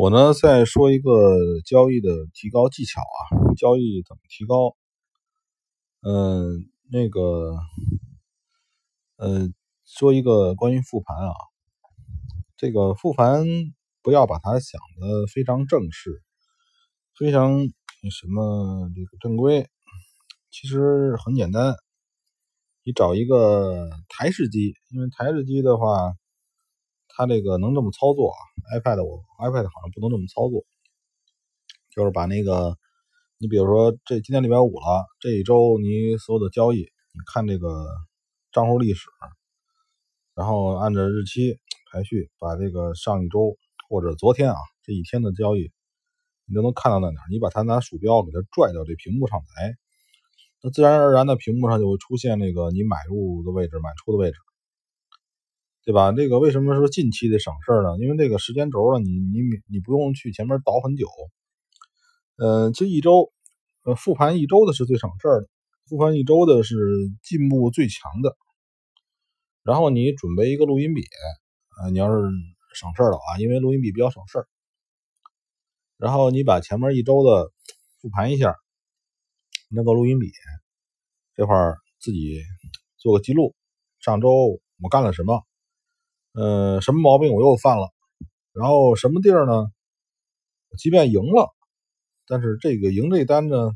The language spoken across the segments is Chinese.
我呢，再说一个交易的提高技巧啊，交易怎么提高？嗯，那个，嗯，说一个关于复盘啊，这个复盘不要把它想的非常正式，非常什么这个正规，其实很简单，你找一个台式机，因为台式机的话。它这个能这么操作啊？iPad 我 iPad 好像不能这么操作，就是把那个，你比如说这今天礼拜五了，这一周你所有的交易，你看这个账户历史，然后按照日期排序，把这个上一周或者昨天啊这一天的交易，你都能看到在哪。你把它拿鼠标给它拽到这屏幕上来，那自然而然的屏幕上就会出现那个你买入的位置、买出的位置。对吧？这个为什么说近期的省事儿呢？因为这个时间轴呢，你你你不用去前面倒很久。呃，这一周，呃，复盘一周的是最省事儿的，复盘一周的是进步最强的。然后你准备一个录音笔，呃，你要是省事儿了啊，因为录音笔比较省事儿。然后你把前面一周的复盘一下，那个录音笔这块儿自己做个记录，上周我干了什么。呃，什么毛病我又犯了？然后什么地儿呢？即便赢了，但是这个赢这单呢，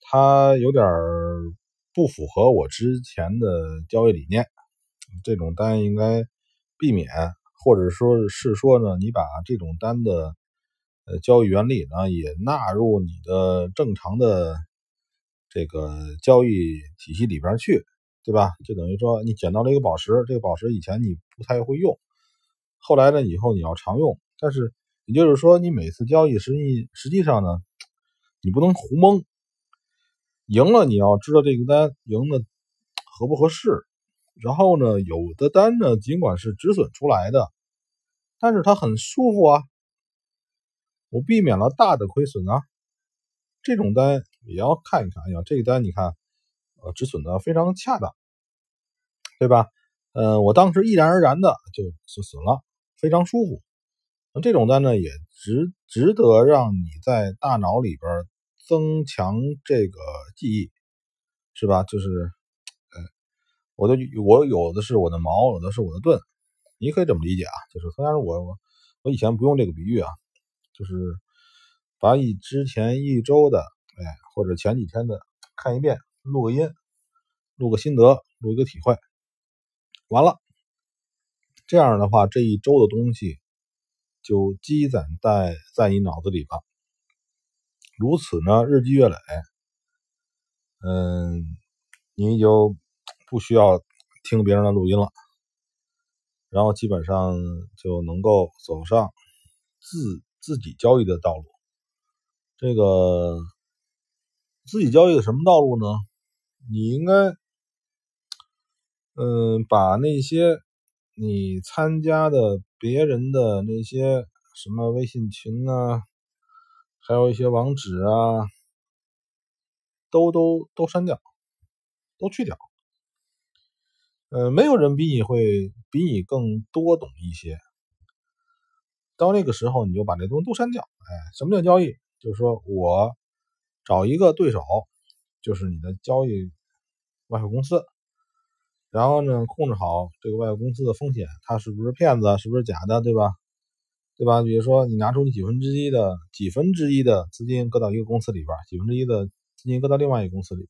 它有点不符合我之前的交易理念。这种单应该避免，或者说是说呢，你把这种单的呃交易原理呢也纳入你的正常的这个交易体系里边去。对吧？就等于说你捡到了一个宝石，这个宝石以前你不太会用，后来呢以后你要常用。但是也就是说，你每次交易实际实际上呢，你不能胡蒙。赢了你要知道这个单赢的合不合适。然后呢，有的单呢尽管是止损出来的，但是它很舒服啊，我避免了大的亏损啊。这种单也要看一看。哎呀，这个单你看。呃，止损的非常恰当，对吧？呃，我当时毅然而然的就止损了，非常舒服。那这种单呢，也值值得让你在大脑里边增强这个记忆，是吧？就是，呃，我的我有的是我的矛，有的是我的盾，你可以这么理解啊。就是虽然我我我以前不用这个比喻啊，就是把以之前一周的，哎，或者前几天的看一遍。录个音，录个心得，录一个体会，完了，这样的话，这一周的东西就积攒在在你脑子里了。如此呢，日积月累，嗯，你就不需要听别人的录音了，然后基本上就能够走上自自己交易的道路。这个自己交易的什么道路呢？你应该，嗯，把那些你参加的别人的那些什么微信群啊，还有一些网址啊，都都都删掉，都去掉。呃，没有人比你会比你更多懂一些。到那个时候，你就把那东西都删掉。哎，什么叫交易？就是说我找一个对手，就是你的交易。外汇公司，然后呢，控制好这个外汇公司的风险，它是不是骗子，是不是假的，对吧？对吧？比如说，你拿出你几分之一的几分之一的资金搁到一个公司里边，几分之一的资金搁到另外一个公司里边，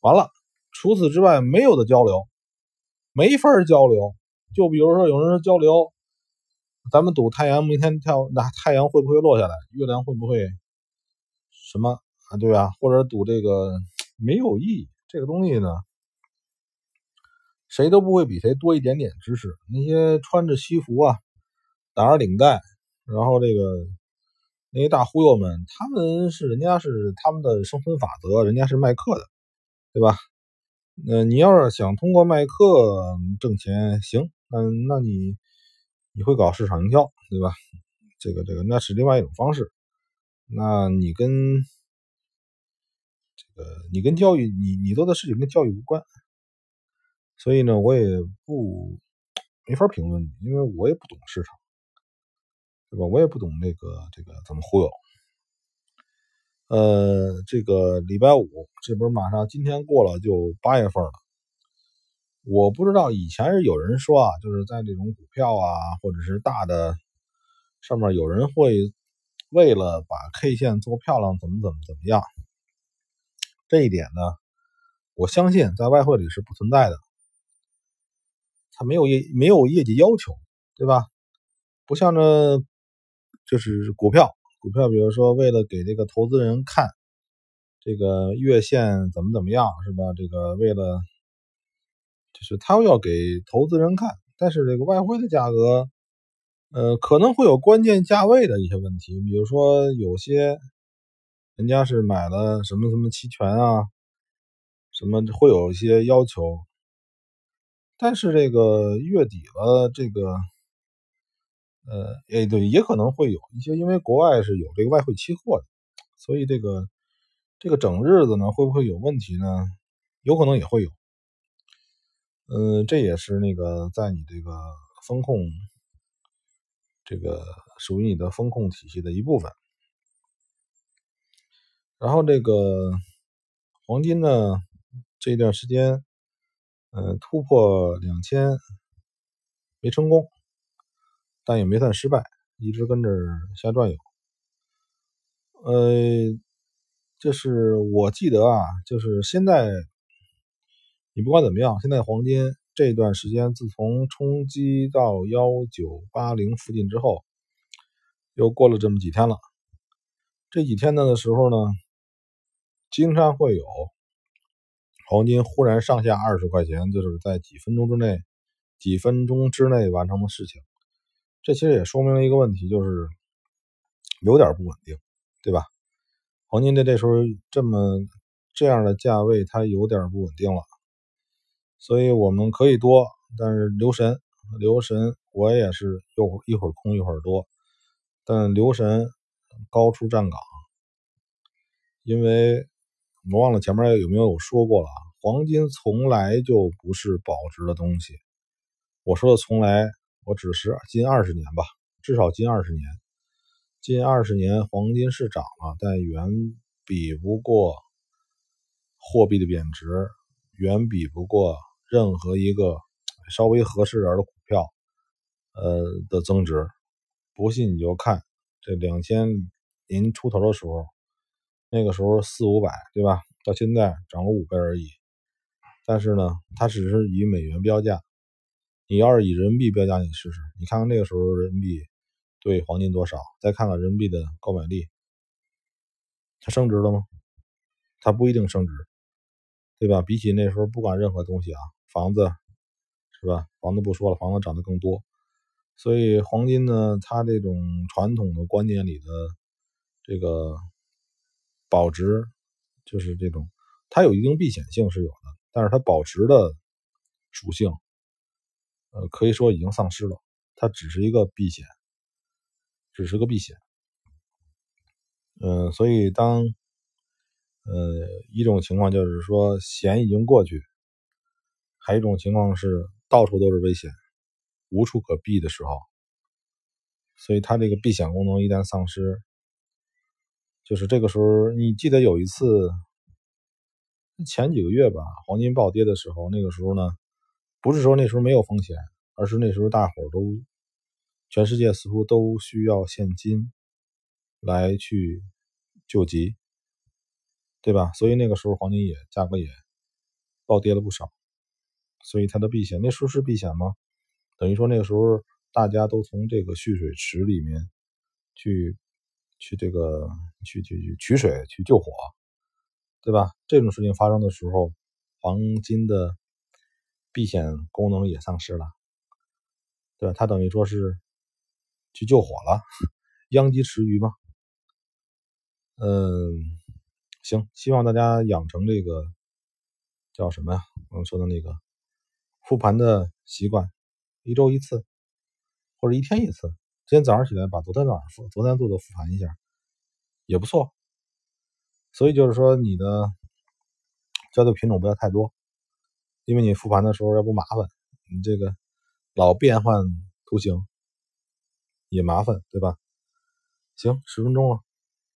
完了，除此之外没有的交流，没法交流。就比如说，有人说交流，咱们赌太阳明天跳，那太阳会不会落下来？月亮会不会什么啊？对吧？或者赌这个没有意义。这个东西呢，谁都不会比谁多一点点知识。那些穿着西服啊，打着领带，然后这个那些大忽悠们，他们是人家是他们的生存法则，人家是卖课的，对吧？那，你要是想通过卖课挣钱，行，嗯，那你你会搞市场营销，对吧？这个这个那是另外一种方式。那你跟这个，你跟教育，你你做的事情跟教育无关，所以呢，我也不没法评论你，因为我也不懂市场。对吧？我也不懂那个这个怎么忽悠。呃，这个礼拜五，这不是马上今天过了就八月份了。我不知道以前是有人说啊，就是在这种股票啊，或者是大的上面，有人会为了把 K 线做漂亮，怎么怎么怎么样。这一点呢，我相信在外汇里是不存在的。它没有业没有业绩要求，对吧？不像这就是股票，股票比如说为了给这个投资人看这个月线怎么怎么样，是吧？这个为了就是他要给投资人看，但是这个外汇的价格，呃，可能会有关键价位的一些问题，比如说有些人家是买了什么什么期权啊，什么会有一些要求。但是这个月底了，这个，呃，哎，对，也可能会有一些，因为国外是有这个外汇期货的，所以这个这个整日子呢，会不会有问题呢？有可能也会有。嗯，这也是那个在你这个风控，这个属于你的风控体系的一部分。然后这个黄金呢，这一段时间。呃，突破两千没成功，但也没算失败，一直跟着瞎转悠。呃，就是我记得啊，就是现在你不管怎么样，现在黄金这段时间自从冲击到幺九八零附近之后，又过了这么几天了。这几天呢的时候呢，经常会有。黄金忽然上下二十块钱，就是在几分钟之内，几分钟之内完成的事情。这其实也说明了一个问题，就是有点不稳定，对吧？黄金在这时候这么这样的价位，它有点不稳定了。所以我们可以多，但是留神，留神。我也是又一会儿空一会儿多，但留神高处站岗，因为。我忘了前面有没有说过了？黄金从来就不是保值的东西。我说的从来，我只是近二十年吧，至少近二十年。近二十年黄金是涨了，但远比不过货币的贬值，远比不过任何一个稍微合适点的股票，呃的增值。不信你就看这两千年出头的时候。那个时候四五百，对吧？到现在涨了五倍而已。但是呢，它只是以美元标价。你要是以人民币标价，你试试，你看看那个时候人民币对黄金多少，再看看人民币的购买力，它升值了吗？它不一定升值，对吧？比起那时候，不管任何东西啊，房子是吧？房子不说了，房子涨得更多。所以黄金呢，它这种传统的观念里的这个。保值就是这种，它有一定避险性是有的，但是它保值的属性，呃，可以说已经丧失了。它只是一个避险，只是个避险。嗯，所以当呃一种情况就是说险已经过去，还有一种情况是到处都是危险，无处可避的时候，所以它这个避险功能一旦丧失。就是这个时候，你记得有一次，前几个月吧，黄金暴跌的时候，那个时候呢，不是说那时候没有风险，而是那时候大伙都，全世界似乎都需要现金来去救急，对吧？所以那个时候黄金也价格也暴跌了不少，所以它的避险那时候是避险吗？等于说那个时候大家都从这个蓄水池里面去。去这个去去去取水去救火，对吧？这种事情发生的时候，黄金的避险功能也丧失了，对吧？它等于说是去救火了，殃及池鱼嘛。嗯，行，希望大家养成这个叫什么呀？我们说的那个复盘的习惯，一周一次或者一天一次。今天早上起来把昨天晚上复昨天做的复盘一下，也不错。所以就是说你的交易品种不要太多，因为你复盘的时候要不麻烦，你这个老变换图形。也麻烦，对吧？行，十分钟了。